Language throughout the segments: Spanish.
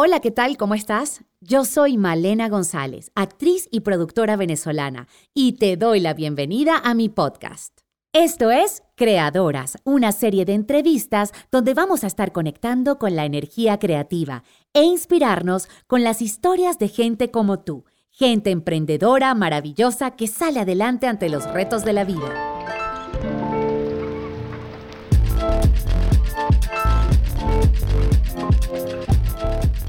Hola, ¿qué tal? ¿Cómo estás? Yo soy Malena González, actriz y productora venezolana, y te doy la bienvenida a mi podcast. Esto es Creadoras, una serie de entrevistas donde vamos a estar conectando con la energía creativa e inspirarnos con las historias de gente como tú, gente emprendedora, maravillosa, que sale adelante ante los retos de la vida.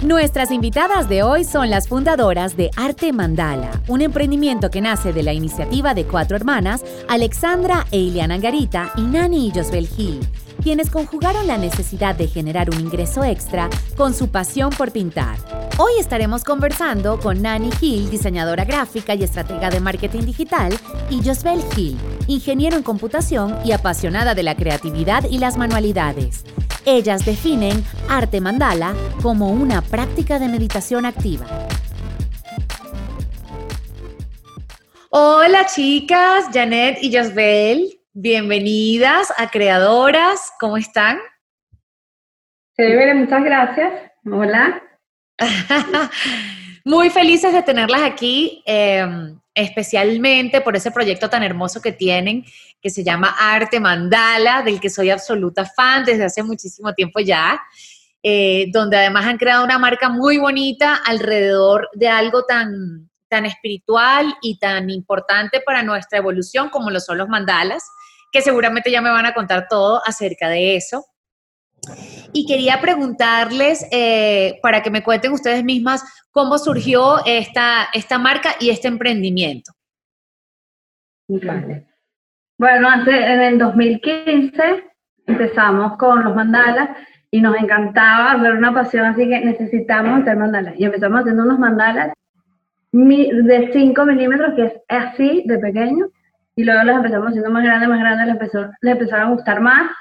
Nuestras invitadas de hoy son las fundadoras de Arte Mandala, un emprendimiento que nace de la iniciativa de cuatro hermanas, Alexandra e Iliana Angarita y Nani y Josbel Gil, quienes conjugaron la necesidad de generar un ingreso extra con su pasión por pintar. Hoy estaremos conversando con Nani Gil, diseñadora gráfica y estratega de marketing digital, y Josbel Gil, ingeniero en computación y apasionada de la creatividad y las manualidades. Ellas definen arte mandala como una práctica de meditación activa. Hola chicas, Janet y Josbel, bienvenidas a Creadoras, ¿cómo están? Chévere, muchas gracias. Hola. Muy felices de tenerlas aquí, em, especialmente por ese proyecto tan hermoso que tienen, que se llama Arte Mandala, del que soy absoluta fan desde hace muchísimo tiempo ya, eh, donde además han creado una marca muy bonita alrededor de algo tan, tan espiritual y tan importante para nuestra evolución como lo son los mandalas, que seguramente ya me van a contar todo acerca de eso. Y quería preguntarles, eh, para que me cuenten ustedes mismas, cómo surgió esta, esta marca y este emprendimiento. Bueno, hace, en el 2015 empezamos con los mandalas y nos encantaba ver una pasión, así que necesitamos hacer mandalas. Y empezamos haciendo unos mandalas de 5 milímetros, que es así de pequeño, y luego los empezamos haciendo más grandes, más grandes, les, empezó, les empezaron a gustar más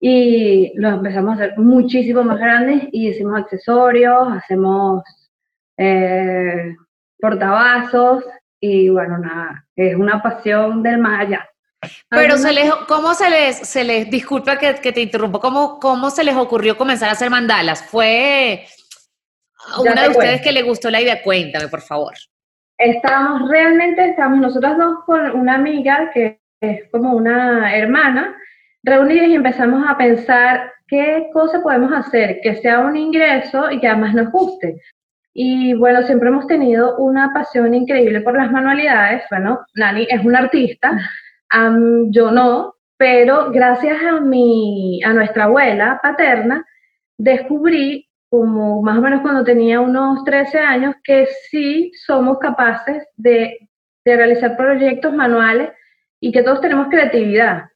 y los empezamos a hacer muchísimo más grandes y hicimos accesorios, hacemos eh, portavasos y bueno, nada, es una pasión del más allá. Pero se les, ¿cómo se les, se les, disculpa que, te interrumpo, ¿cómo, ¿cómo se les ocurrió comenzar a hacer mandalas? ¿Fue una de ustedes que le gustó la idea? Cuéntame, por favor. Estábamos, realmente estamos nosotras dos con una amiga que es como una hermana, reunidas y empezamos a pensar qué cosa podemos hacer que sea un ingreso y que además nos guste. Y bueno, siempre hemos tenido una pasión increíble por las manualidades. Bueno, Nani es una artista, yo no, pero gracias a, mi, a nuestra abuela paterna, descubrí, como más o menos cuando tenía unos 13 años, que sí somos capaces de, de realizar proyectos manuales y que todos tenemos creatividad.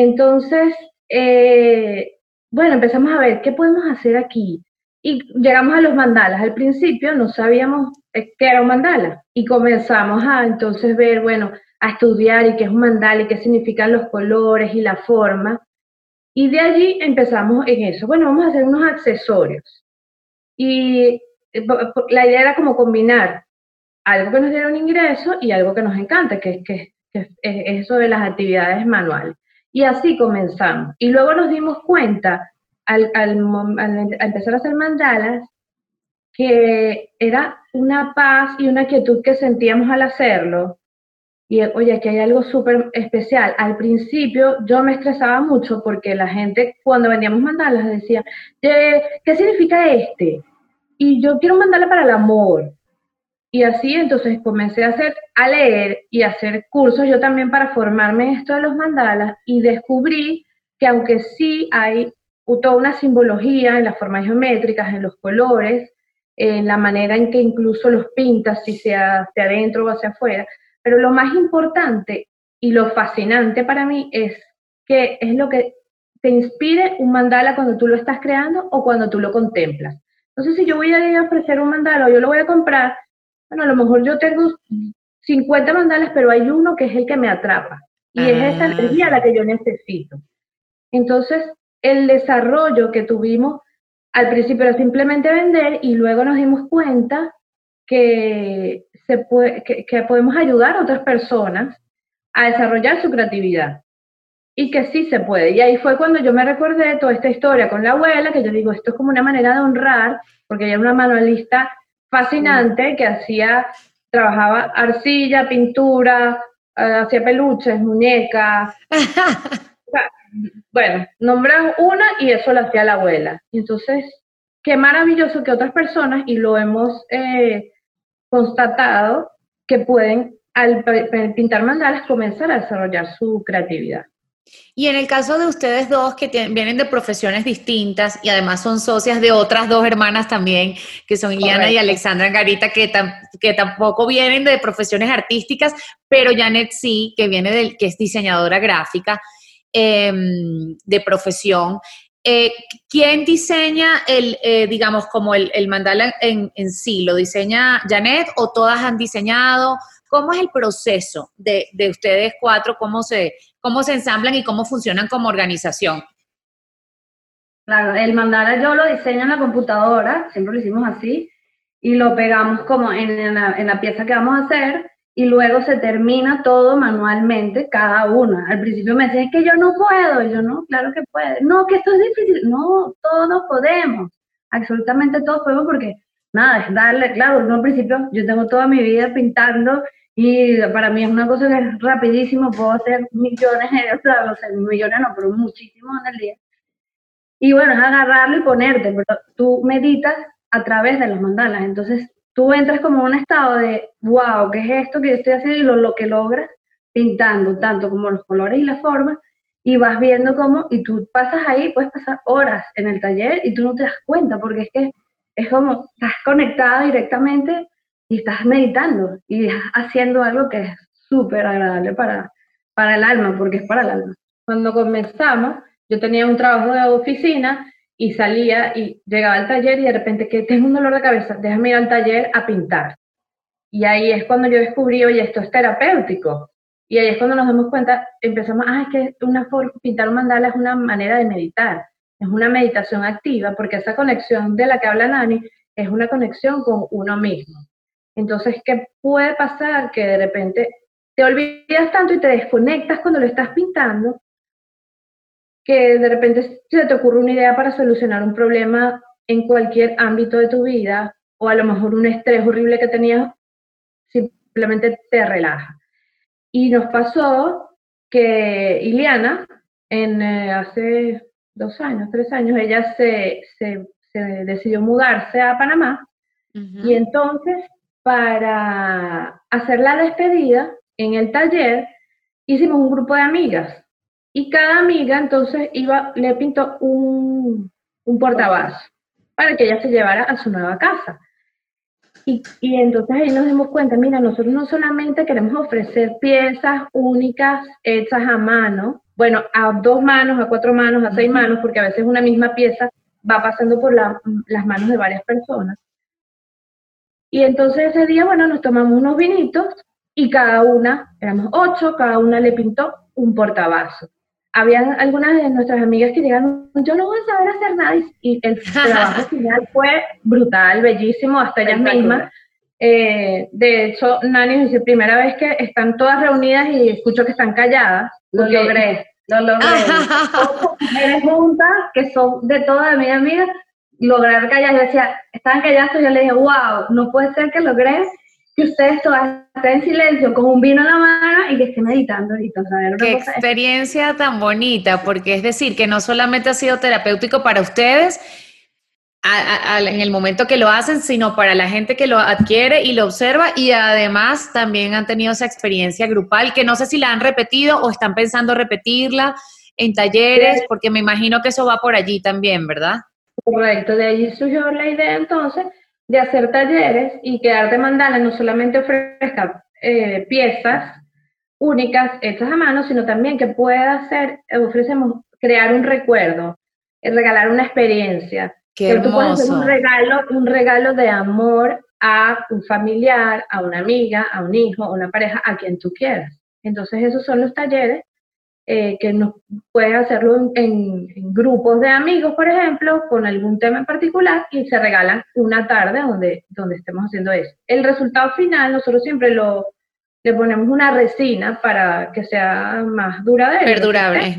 Entonces, eh, bueno, empezamos a ver qué podemos hacer aquí. Y llegamos a los mandalas. Al principio no sabíamos eh, qué era un mandala y comenzamos a entonces ver, bueno, a estudiar y qué es un mandala y qué significan los colores y la forma. Y de allí empezamos en eso. Bueno, vamos a hacer unos accesorios. Y eh, la idea era como combinar algo que nos diera un ingreso y algo que nos encanta, que, que, que es eso de las actividades manuales. Y así comenzamos. Y luego nos dimos cuenta, al, empezar a hacer mandalas, que era una paz y una quietud que sentíamos al hacerlo. Y oye, aquí hay algo súper especial. Al principio yo me estresaba mucho porque la gente cuando vendíamos mandalas decía, ¿qué significa este? Y yo quiero un mandala para el amor. Y así entonces comencé a hacer, a leer y a hacer cursos yo también para formarme en esto de los mandalas y descubrí que aunque sí hay toda una simbología en las formas geométricas, en los colores, en la manera en que incluso los pintas, si sea hacia adentro o hacia afuera, pero lo más importante y lo fascinante para mí es que es lo que te inspire un mandala cuando tú lo estás creando o cuando tú lo contemplas. Entonces, si yo voy a ofrecer un mandala o yo lo voy a comprar, bueno, a lo mejor yo tengo 50 mandalas, pero hay uno que es el que me atrapa. Y es esa ah. energía la que yo necesito. Entonces, el desarrollo que tuvimos al principio era simplemente vender y luego nos dimos cuenta que, se puede, que, podemos ayudar a otras personas a desarrollar su creatividad. y que sí se puede. Y ahí fue cuando yo me recordé toda esta historia con la abuela, que yo digo, esto es como una manera de honrar, porque ella era una manualista fascinante que hacía, trabajaba arcilla, pintura, eh, hacía peluches, muñecas. bueno, nombras una y eso lo hacía la abuela. Entonces, qué maravilloso que otras personas, y lo hemos eh, constatado, que pueden al pintar mandalas comenzar a desarrollar su creatividad. Y en el caso de ustedes dos que vienen de profesiones distintas y además son socias de otras dos hermanas también, que son Iliana y Alexandra Garita, que, que tampoco vienen de profesiones artísticas, pero Janet sí, que viene del, que es diseñadora gráfica em, de profesión. Eh, ¿Quién diseña el, eh, digamos, como el, mandala en, en, sí? ¿Lo diseña Janet o todas han diseñado? ¿Cómo es el proceso de, de ustedes cuatro? ¿Cómo se, cómo se ensamblan y cómo funcionan como organización. Claro, el mandala yo lo diseño en la computadora, siempre lo hicimos así, y lo pegamos como en, la, pieza que vamos a hacer, y luego se termina todo manualmente, cada una. Al principio me decían, es que yo no puedo, y yo no, claro que puede. No, que esto es difícil. No, todos podemos, absolutamente todos podemos, porque nada, es darle, claro, no al principio, yo tengo toda mi vida pintando y para mí es una cosa que es rapidísimo, puedo hacer millones, de, o sea, millones no, pero muchísimos en el día. Y bueno, es agarrarlo y ponerte, pero tú meditas a través de las mandalas, entonces tú entras como en un estado de, wow, ¿qué es esto que yo estoy haciendo? Y lo, lo que logras pintando, tanto como los colores y las formas, y vas viendo cómo, y tú pasas ahí, puedes pasar horas en el taller y tú no te das cuenta, porque es que es como, estás conectada directamente y estás meditando y haciendo algo que es súper agradable para, para el alma, porque es para el alma. Cuando comenzamos, yo tenía un trabajo de oficina y salía y llegaba al taller y de repente que tengo un dolor de cabeza, déjame ir al taller a pintar. Y ahí es cuando yo descubrí, oye, esto es terapéutico. Y ahí es cuando nos damos cuenta, empezamos, ah, es que una pintar un mandala es una manera de meditar, es una meditación activa, porque esa conexión de la que habla Nani es una conexión con uno mismo. Entonces, ¿qué puede pasar? Que de repente te olvidas tanto y te desconectas cuando lo estás pintando, que de repente se te ocurre una idea para solucionar un problema en cualquier ámbito de tu vida, o a lo mejor un estrés horrible que tenías, simplemente te relaja. Y nos pasó que Iliana, en, eh, hace dos años, tres años, ella se, decidió mudarse a Panamá, y entonces para hacer la despedida en el taller, hicimos un grupo de amigas y cada amiga entonces iba, le pintó un, un portavasos para que ella se llevara a su nueva casa. Y, y, entonces ahí nos dimos cuenta, mira, nosotros no solamente queremos ofrecer piezas únicas hechas a mano, bueno, a dos manos, a cuatro manos, a seis manos, porque a veces una misma pieza va pasando por las manos de varias personas, y entonces ese día, bueno, nos tomamos unos vinitos y cada una, éramos ocho, cada una le pintó un portabazo. Habían algunas de nuestras amigas que llegaron, yo no voy a saber hacer nada, y el trabajo final fue brutal, bellísimo, hasta ellas mismas. Eh, de hecho, Nani dice, primera vez que están todas reunidas y escucho que están calladas. Lo logré, lo logré. mujeres juntas, que son de todas mis amigas, lograr callar. Yo decía, estaban callados, yo le dije, wow, no puede ser que logré que ustedes todas estén en silencio con un vino en la mano y que estén meditando ahorita. Qué experiencia tan bonita, porque es decir, que no solamente ha sido terapéutico para ustedes en el momento que lo hacen, sino para la gente que lo adquiere y lo observa y además también han tenido esa experiencia grupal que no sé si la han repetido o están pensando repetirla en talleres, porque me imagino que eso va por allí también, ¿verdad? Correcto, de allí surgió la idea entonces de hacer talleres y que Arte Mandala no solamente ofrezca eh, piezas únicas hechas a mano, sino también que pueda hacer, ofrecemos crear un recuerdo, eh, regalar una experiencia. Qué hermoso. un regalo, un regalo de amor a un familiar, a una amiga, a un hijo, a una pareja, a quien tú quieras. Entonces esos son los talleres eh, que nos puede hacerlo en, grupos de amigos, por ejemplo, con algún tema en particular y se regalan una tarde donde, donde estemos haciendo eso. El resultado final nosotros siempre lo, le ponemos una resina para que sea más duradera. Perdurable.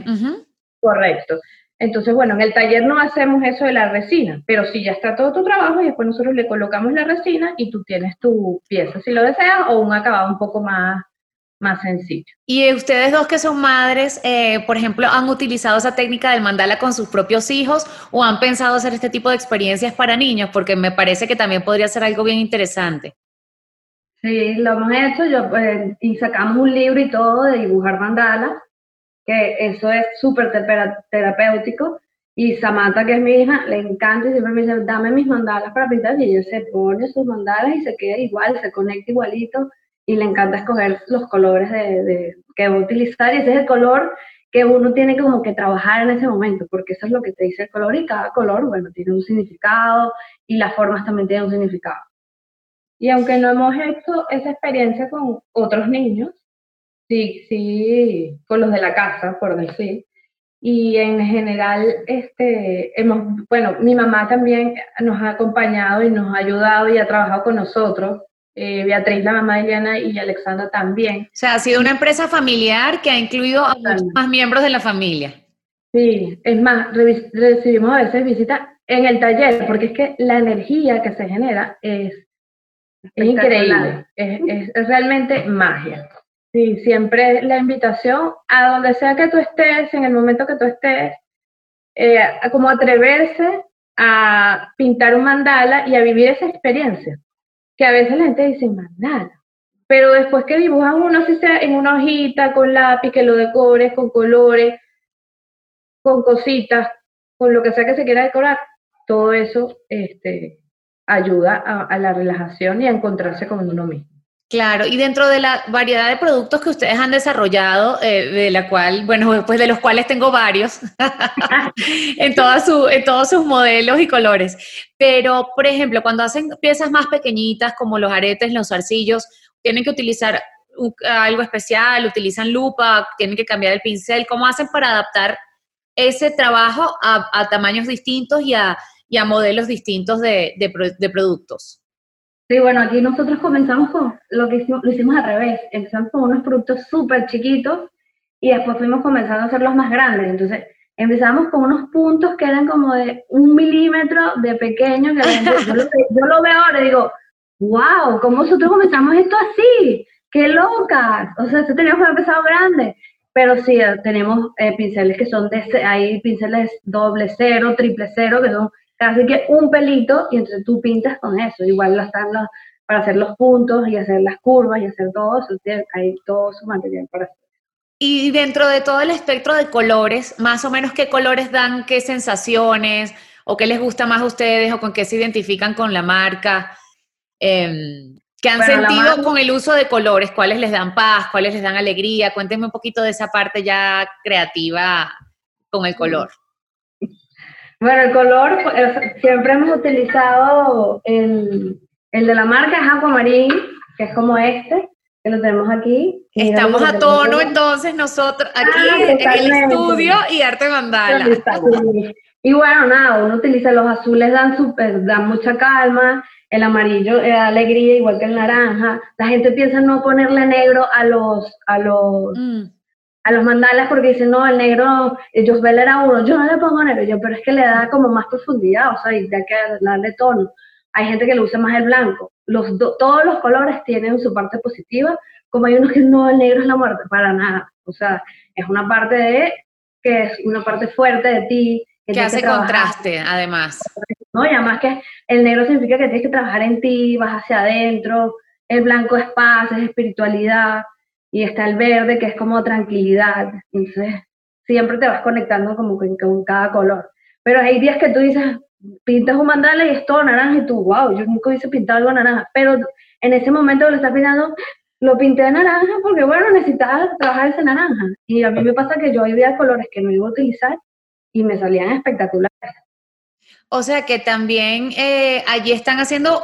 Correcto. Entonces, bueno, en el taller no hacemos eso de la resina, pero si ya está todo tu trabajo y después nosotros le colocamos la resina y tú tienes tu pieza si lo deseas o un acabado un poco más, más sencillo. Y ustedes dos que son madres, eh, por ejemplo, ¿han utilizado esa técnica del mandala con sus propios hijos o han pensado hacer este tipo de experiencias para niños? Porque me parece que también podría ser algo bien interesante. Sí, lo hemos hecho, yo, pues, y sacamos un libro y todo de dibujar mandalas que eso es súper terapéutico. Y Samantha, que es mi hija, le encanta y siempre me dice, dame mis mandalas para pintar. Y ella se pone sus mandalas y se queda igual, se conecta igualito. Y le encanta escoger los colores de, que va a utilizar. Y ese es el color que uno tiene como que trabajar en ese momento, porque eso es lo que te dice el color. Y cada color, bueno, tiene un significado y las formas también tienen un significado. Y aunque no hemos hecho esa experiencia con otros niños, Sí, sí, con los de la casa, por decir. Y en general, este, hemos, bueno, mi mamá también nos ha acompañado y nos ha ayudado y ha trabajado con nosotros. Eh, Beatriz, la mamá de Eliana y Alexandra también. O sea, ha sido una empresa familiar que ha incluido a muchos más miembros de la familia. Sí, es más, recibimos a veces visitas en el taller, porque es que la energía que se genera es, increíble, es, es realmente magia. Sí, siempre la invitación a donde sea que tú estés, en el momento que tú estés, eh, a como atreverse a pintar un mandala y a vivir esa experiencia. Que a veces la gente dice mandala, pero después que dibujas uno, si sea en una hojita, con lápiz, que lo decores, con colores, con cositas, con lo que sea que se quiera decorar, todo eso este, ayuda a la relajación y a encontrarse con uno mismo. Claro, y dentro de la variedad de productos que ustedes han desarrollado, eh, de la cual, bueno, después de los cuales tengo varios, en, su, en todos sus modelos y colores, pero, por ejemplo, cuando hacen piezas más pequeñitas como los aretes, los arcillos, tienen que utilizar algo especial, utilizan lupa, tienen que cambiar el pincel, ¿cómo hacen para adaptar ese trabajo a, tamaños distintos y a, modelos distintos de productos? Sí, bueno, aquí nosotros comenzamos con lo que hicimos, lo hicimos al revés. Empezamos con unos productos súper chiquitos y después fuimos comenzando a hacerlos más grandes. Entonces, empezamos con unos puntos que eran como de un milímetro de pequeño. Que yo, lo, yo lo veo ahora y digo, wow, ¿cómo nosotros comenzamos esto así? ¡Qué locas! O sea, esto teníamos que empezado grande. Pero sí, tenemos eh, pinceles que son de, hay pinceles doble cero, triple cero, que son casi que un pelito y entonces tú pintas con eso. Igual están para hacer los puntos y hacer las curvas y hacer todo eso. Hay todo su material para hacer. Y dentro de todo el espectro de colores, más o menos qué colores dan, qué sensaciones, o qué les gusta más a ustedes, o con qué se identifican con la marca, eh, qué han sentido con el uso de colores, cuáles les dan paz, cuáles les dan alegría. Cuéntenme un poquito de esa parte ya creativa con el color. Bueno, el color, eh, siempre hemos utilizado el, el de la marca es Aquamarín, que es como este, que lo tenemos aquí. Estamos a tono entonces nosotros aquí ah, en el estudio y arte mandala. Y bueno, nada, uno utiliza los azules, dan super, dan mucha calma, el amarillo da alegría, igual que el naranja. La gente piensa no ponerle negro a los, a los, mm a los mandalas porque dicen, no, el negro, ellos ven era uno, yo no le pongo negro, yo, pero es que le da como más profundidad, o sea, y hay que darle tono. Hay gente que le usa más el blanco. Los todos los colores tienen su parte positiva, como hay unos que no, el negro es la muerte, para nada. O sea, es una parte de, que es una parte fuerte de ti. Que, hace contraste, además. No, y además que el negro significa que tienes que trabajar en ti, vas hacia adentro, el blanco es paz, es espiritualidad, y está el verde que es como tranquilidad. Entonces, siempre te vas conectando como con, con cada color. Pero hay días que tú dices, pintas un mandala y es todo naranja y tú, wow, yo nunca hubiese pintado algo naranja. Pero en ese momento lo estás pintando, lo pinté de naranja porque, bueno, necesitaba trabajar ese naranja. Y a mí me pasa que yo había colores que no iba a utilizar y me salían espectaculares. O sea que también eh, allí están haciendo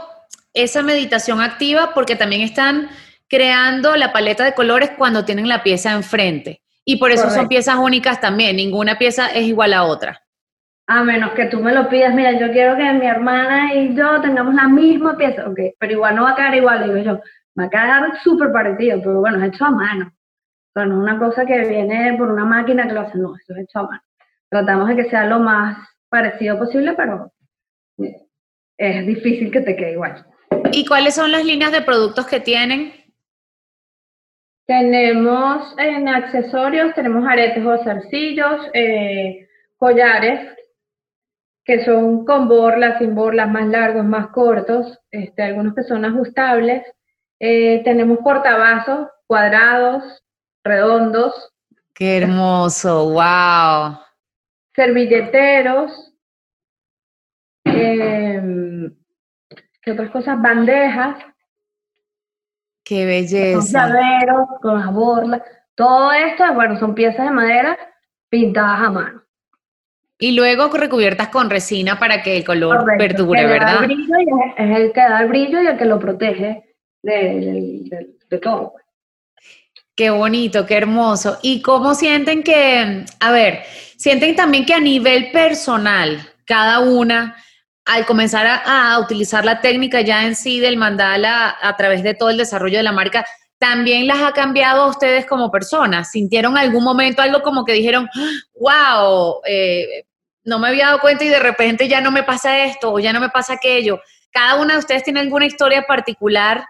esa meditación activa porque también están creando la paleta de colores cuando tienen la pieza enfrente. Y por eso son piezas únicas también, ninguna pieza es igual a otra. A menos que tú me lo pidas, mira, yo quiero que mi hermana y yo tengamos la misma pieza, ok, pero igual no va a quedar igual, digo yo. va a quedar súper parecido, pero bueno, es hecho a mano. O sea, no es una cosa que viene por una máquina que lo hace, no, eso es hecho a mano. Tratamos de que sea lo más parecido posible, pero eh, es difícil que te quede igual. ¿Y cuáles son las líneas de productos que tienen? Tenemos en accesorios, tenemos aretes o zarcillos, eh, collares, que son con borlas, sin borlas, más largos, más cortos, este, algunos que son ajustables. Eh, tenemos portavasos cuadrados, redondos. ¡Qué hermoso! ¡Wow! Servilleteros. Em, ¿Qué otras cosas? Bandejas. ¡Qué belleza! Con llaveros, con las borlas. Todo esto, bueno, son piezas de madera pintadas a mano. Y luego recubiertas con resina para que el color perdure, ¿verdad? es el que da el brillo y el que lo protege de, todo. Qué bonito, qué hermoso. ¿Y cómo sienten que, a ver, sienten también que a nivel personal, cada una, al comenzar a, utilizar la técnica ya en sí del mandala a través de todo el desarrollo de la marca, también las ha cambiado a ustedes como personas? ¿Sintieron algún momento algo como que dijeron, wow, eh, no me había dado cuenta y de repente ya no me pasa esto o ya no me pasa aquello? ¿Cada una de ustedes tiene alguna historia particular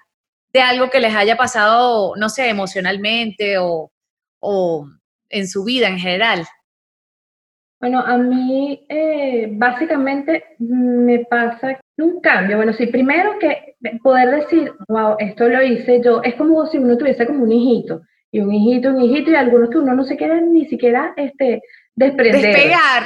de algo que les haya pasado, no sé, emocionalmente o, o en su vida en general? Bueno, a mí eh, básicamente me pasa un cambio. Bueno, sí, primero que poder decir, wow, esto lo hice yo, es como si uno tuviese como un hijito, y un hijito, un hijito, y algunos que uno no se quiere ni siquiera este, desprender. Despegar.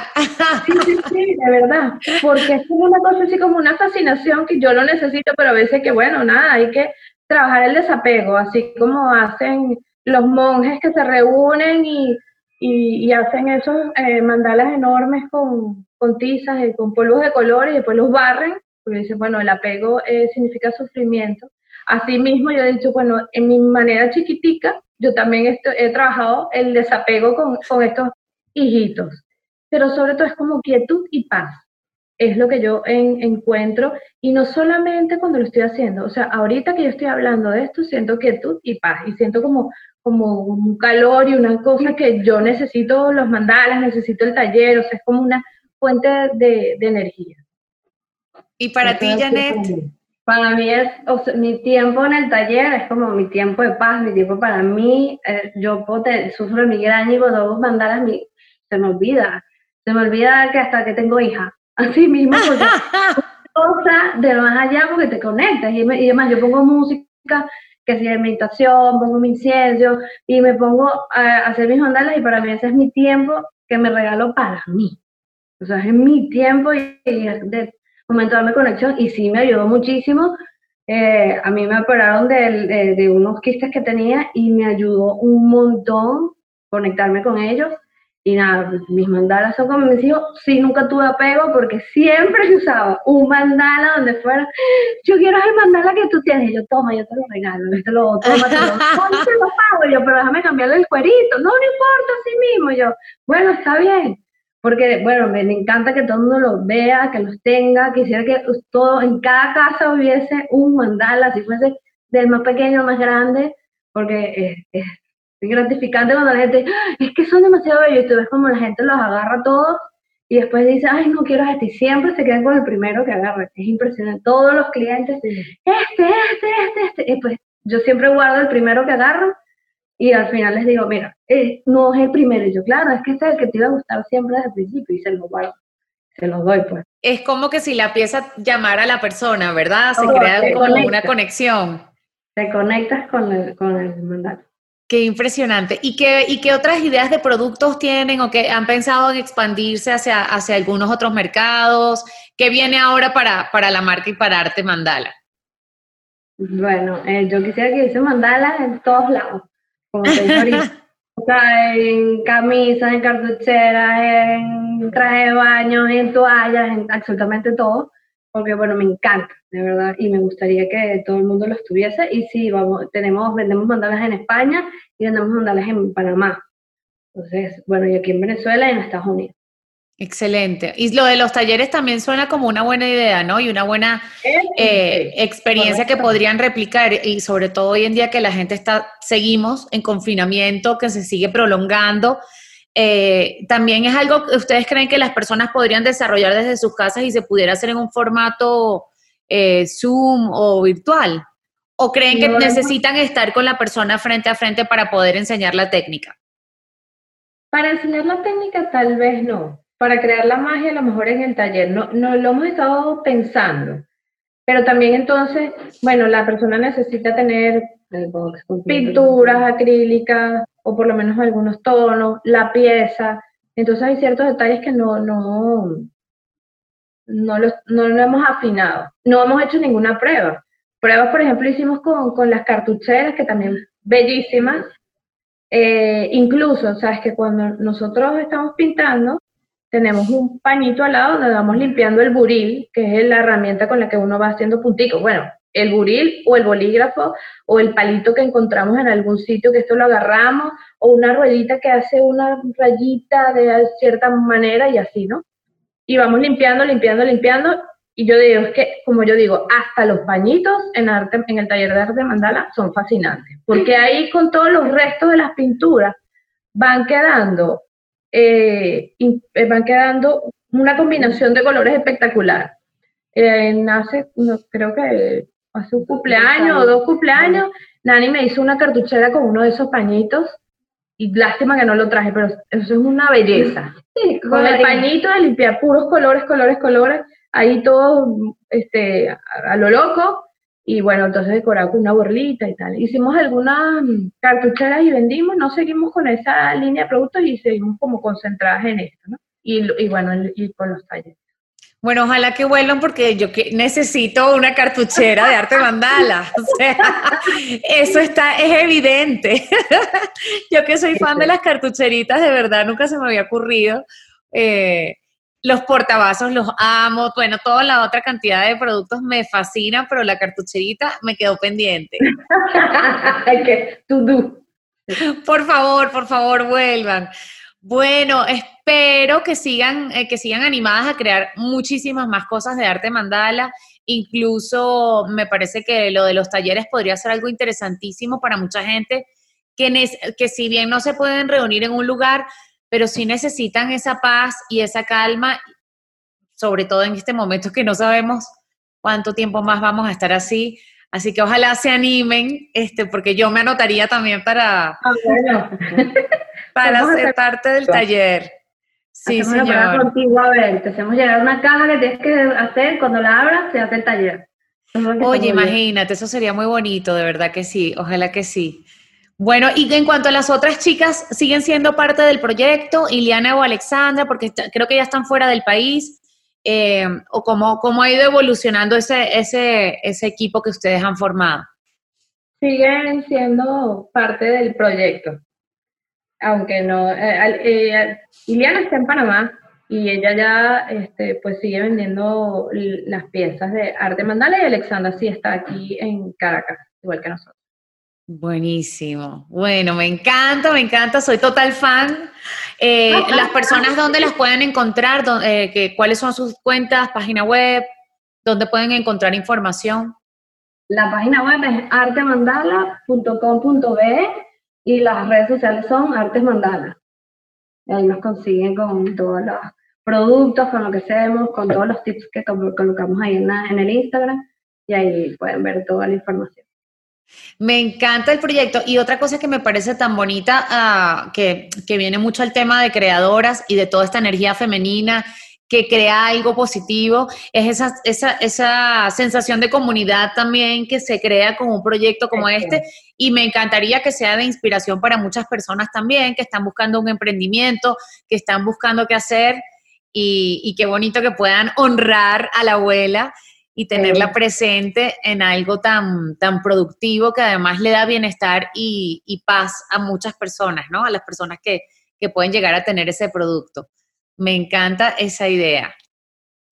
Sí, sí, sí, de verdad. Porque es como una cosa así como una fascinación que yo lo necesito, pero a veces que, bueno, nada, hay que trabajar el desapego, así como hacen los monjes que se reúnen y, y, hacen esos eh, mandalas enormes con, con tizas y con polvos de color y después los barren porque dice, bueno, el apego eh, significa sufrimiento. Asimismo, yo he dicho, bueno, en mi manera chiquitica, yo también he trabajado el desapego con, con estos hijitos, pero sobre todo es como quietud y paz. Es lo que yo encuentro y no solamente cuando lo estoy haciendo, o sea, ahorita que yo estoy hablando de esto, siento quietud y paz y siento como, como un calor y una cosa que yo necesito los mandalas, necesito el taller, o sea, es como una fuente de, de energía. ¿Y para ti, Janet? Para mí es, o sea, mi tiempo en el taller es como mi tiempo de paz, mi tiempo para mí. Eh, yo sufro de migraña y cuando hago mandalas se me olvida. Se me olvida que hasta que tengo hija. Así mismo, porque cosa de lo más allá porque te conectas. Y, además yo pongo música, que si de meditación, pongo mi incienso y me pongo a hacer mis mandalas y para mí ese es mi tiempo que me regalo para mí. O sea, es mi tiempo y, y de, momento de conexión y sí me ayudó muchísimo. Eh, a mí me operaron de, de, unos quistes que tenía y me ayudó un montón conectarme con ellos. Y nada, pues, mis mandalas son como mis hijos. Sí, nunca tuve apego porque siempre usaba un mandala donde fuera. Yo quiero el mandala que tú tienes. Y yo, toma, yo te lo regalo. Esto lo, toma, te lo, te lo pago. yo, pero déjame cambiarle el cuerito. No, no importa, así mismo. yo, bueno, está bien porque, bueno, me, encanta que todo el mundo los vea, que los tenga, quisiera que todo, en cada casa hubiese un mandala, si fuese del más pequeño al más grande, porque es, gratificante cuando la gente, ¡Ah! es que son demasiado bellos, y tú ves como la gente los agarra todos, y después dice, ay, no quiero este, y siempre se quedan con el primero que agarra, es impresionante, todos los clientes, este, este, este, este, y pues yo siempre guardo el primero que agarro, y al final les digo, mira, eh, no es el primero. Y yo, claro, es que este es el que te iba a gustar siempre desde el principio y se lo guardo. Se los doy, pues. Es como que si la pieza llamara a la persona, ¿verdad? Se crea como una conexión. Te conectas con el, con el mandato. Qué impresionante. ¿Y qué, ¿Y qué otras ideas de productos tienen o que han pensado en expandirse hacia, hacia algunos otros mercados? ¿Qué viene ahora para, para la marca y para Arte Mandala? Bueno, eh, yo quisiera que hice mandala en todos lados como O sea, en camisas, en cartucheras, en traje de baño, en toallas, en absolutamente todo, porque bueno, me encanta, de verdad, y me gustaría que todo el mundo lo estuviese. Y sí, vamos, tenemos, vendemos mandalas en España y vendemos mandalas en Panamá. Entonces, bueno, y aquí en Venezuela y en Estados Unidos. Excelente. Y lo de los talleres también suena como una buena idea, ¿no? Y una buena eh, experiencia que podrían replicar. Y sobre todo hoy en día que la gente está, seguimos en confinamiento, que se sigue prolongando. Eh, también es algo que ustedes creen que las personas podrían desarrollar desde sus casas y se pudiera hacer en un formato eh, Zoom o virtual. ¿O creen que necesitan estar con la persona frente a frente para poder enseñar la técnica? Para enseñar la técnica tal vez no para crear la magia a lo mejor en el taller. No, no lo hemos estado pensando. Pero también entonces, bueno, la persona necesita tener pinturas acrílicas o por lo menos algunos tonos, la pieza. Entonces hay ciertos detalles que no, no, no, lo, no lo hemos afinado. No hemos hecho ninguna prueba. Pruebas, por ejemplo, hicimos con, con las cartucheras, que también bellísimas. Eh, incluso, sabes que cuando nosotros estamos pintando, tenemos un pañito al lado donde vamos limpiando el buril, que es la herramienta con la que uno va haciendo punticos. Bueno, el buril o el bolígrafo o el palito que encontramos en algún sitio, que esto lo agarramos, o una ruedita que hace una rayita de cierta manera y así, ¿no? Y vamos limpiando, limpiando, limpiando. Y yo digo, es que, como yo digo, hasta los pañitos en, arte, en el taller de arte mandala son fascinantes, porque ahí con todos los restos de las pinturas van quedando eh, eh, van quedando una combinación de colores espectacular. Eh, hace, creo que hace un cumpleaños o dos cumpleaños, Nani me hizo una cartuchera con uno de esos pañitos y lástima que no lo traje, pero eso es una belleza. con el pañito de limpiar puros colores, colores, colores, ahí todo este, a lo loco y bueno, entonces decorado con una borlita y tal. Hicimos algunas cartucheras y vendimos, no seguimos con esa línea de productos y seguimos como concentradas en esto, ¿no? Y, y bueno, y con los talleres. Bueno, ojalá que vuelvan porque yo que necesito una cartuchera de arte mandala. O sea, eso está, es evidente. yo que soy fan de las cartucheritas, de verdad, nunca se me había ocurrido. Eh, los portavasos los amo, bueno, toda la otra cantidad de productos me fascina, pero la cartucherita me quedó pendiente. que Por favor, por favor, vuelvan. Bueno, espero que sigan, eh, que sigan animadas a crear muchísimas más cosas de arte mandala. Incluso me parece que lo de los talleres podría ser algo interesantísimo para mucha gente que, que si bien no se pueden reunir en un lugar, pero sí necesitan esa paz y esa calma, sobre todo en este momento que no sabemos cuánto tiempo más vamos a estar así. Así que ojalá se animen, este, porque yo me anotaría también para, ah, para ser parte del taller. Sí, señor. contigo, a ver, te hacemos llegar una caja que tienes que hacer, cuando la abras se hace el taller. Oye, imagínate, eso sería muy bonito, de verdad que sí, ojalá que sí. Bueno, y en cuanto a las otras chicas, ¿siguen siendo parte del proyecto, Iliana o Alexandra? Porque creo que ya están fuera del país. Eh, ¿O cómo, cómo, ha ido evolucionando ese, ese, ese equipo que ustedes han formado? Siguen siendo parte del proyecto. Aunque no. Eh, eh, Iliana está en Panamá y ella ya este, pues sigue vendiendo las piezas de arte mandala y Alexandra sí está aquí en Caracas, igual que nosotros. Buenísimo. Bueno, me encanta, me encanta, soy total fan. Eh, las personas, ¿dónde las pueden encontrar? Eh, ¿Cuáles son sus cuentas, página web? ¿Dónde pueden encontrar información? La página web es artemandala.com.be y las redes sociales son Artes Mandala. Ahí nos consiguen con todos los productos, con lo que hacemos, con todos los tips que colocamos ahí en el Instagram y ahí pueden ver toda la información. Me encanta el proyecto y otra cosa que me parece tan bonita, ah, que, viene mucho al tema de creadoras y de toda esta energía femenina que crea algo positivo, es esa, esa, esa sensación de comunidad también que se crea con un proyecto como este y me encantaría que sea de inspiración para muchas personas también que están buscando un emprendimiento, que están buscando qué hacer y, y qué bonito que puedan honrar a la abuela y tenerla presente en algo tan, tan productivo que además le da bienestar y, paz a muchas personas, ¿no? A las personas que, pueden llegar a tener ese producto. Me encanta esa idea.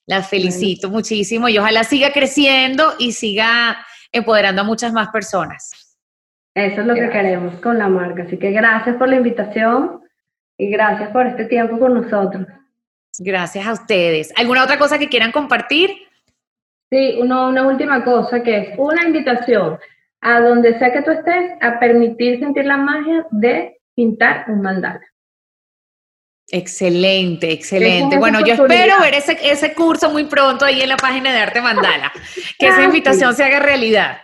La felicito muchísimo y ojalá siga creciendo y siga empoderando a muchas más personas. Eso es lo que queremos con la marca. Así que gracias por la invitación y gracias por este tiempo con nosotros. Gracias a ustedes. ¿Alguna otra cosa que quieran compartir? Sí, una última cosa que es una invitación a donde sea que tú estés a permitir sentir la magia de pintar un mandala. Excelente, excelente. Bueno, yo espero ver ese, ese curso muy pronto ahí en la página de Arte Mandala. Que esa invitación se haga realidad.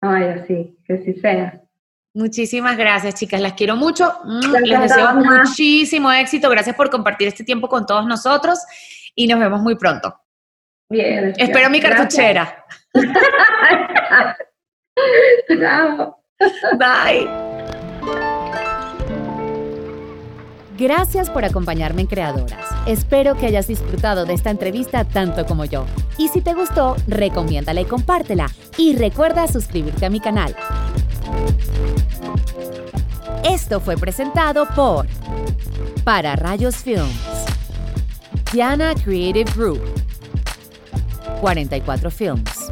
Ay, así, que sí sea. Muchísimas gracias, chicas. Las quiero mucho. Mm, les deseo muchísimo éxito. Gracias por compartir este tiempo con todos nosotros y nos vemos muy pronto. Bien. Espero mi cartuchera. Chao. Bye. Gracias por acompañarme en Creadoras. Espero que hayas disfrutado de esta entrevista tanto como yo. Y si te gustó, recomiéndala y compártela. Y recuerda suscribirte a mi canal. Esto fue presentado por Para Rayos Films, Diana Creative Group, 44 Films.